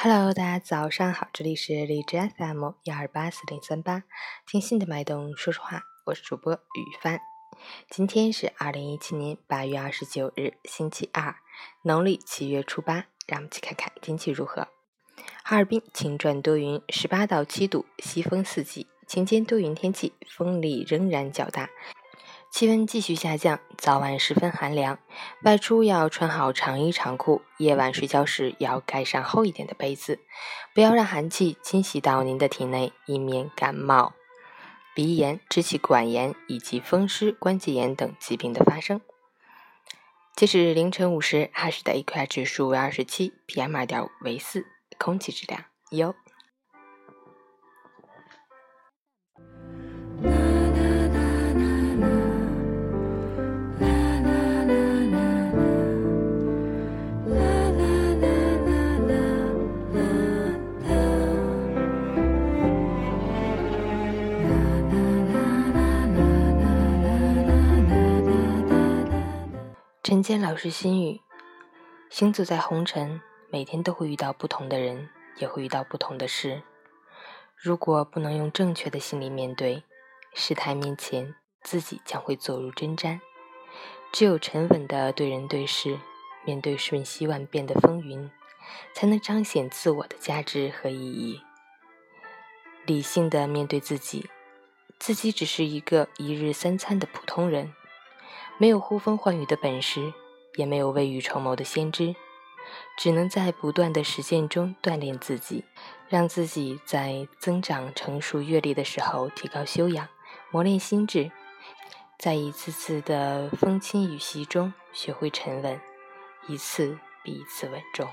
Hello，大家早上好，这里是荔枝 FM 幺二八四零三八，听心的脉动说说话，我是主播雨帆。今天是二零一七年八月二十九日，星期二，农历七月初八。让我们一起看看天气如何。哈尔滨晴转多云，十八到七度，西风四级，晴间多云天气，风力仍然较大。气温继续下降，早晚十分寒凉，外出要穿好长衣长裤，夜晚睡觉时要盖上厚一点的被子，不要让寒气侵袭到您的体内，以免感冒、鼻炎、支气管炎以及风湿关节炎等疾病的发生。截止凌晨五时，哈市的 AQI 指数为二十七，PM 二点五为四，空气质量优。陈坚老师心语：行走在红尘，每天都会遇到不同的人，也会遇到不同的事。如果不能用正确的心理面对事态面前，自己将会走入针毡。只有沉稳的对人对事，面对瞬息万变的风云，才能彰显自我的价值和意义。理性的面对自己，自己只是一个一日三餐的普通人。没有呼风唤雨的本事，也没有未雨绸缪的先知，只能在不断的实践中锻炼自己，让自己在增长成熟阅历的时候提高修养，磨练心智，在一次次的风轻雨袭中学会沉稳，一次比一次稳重。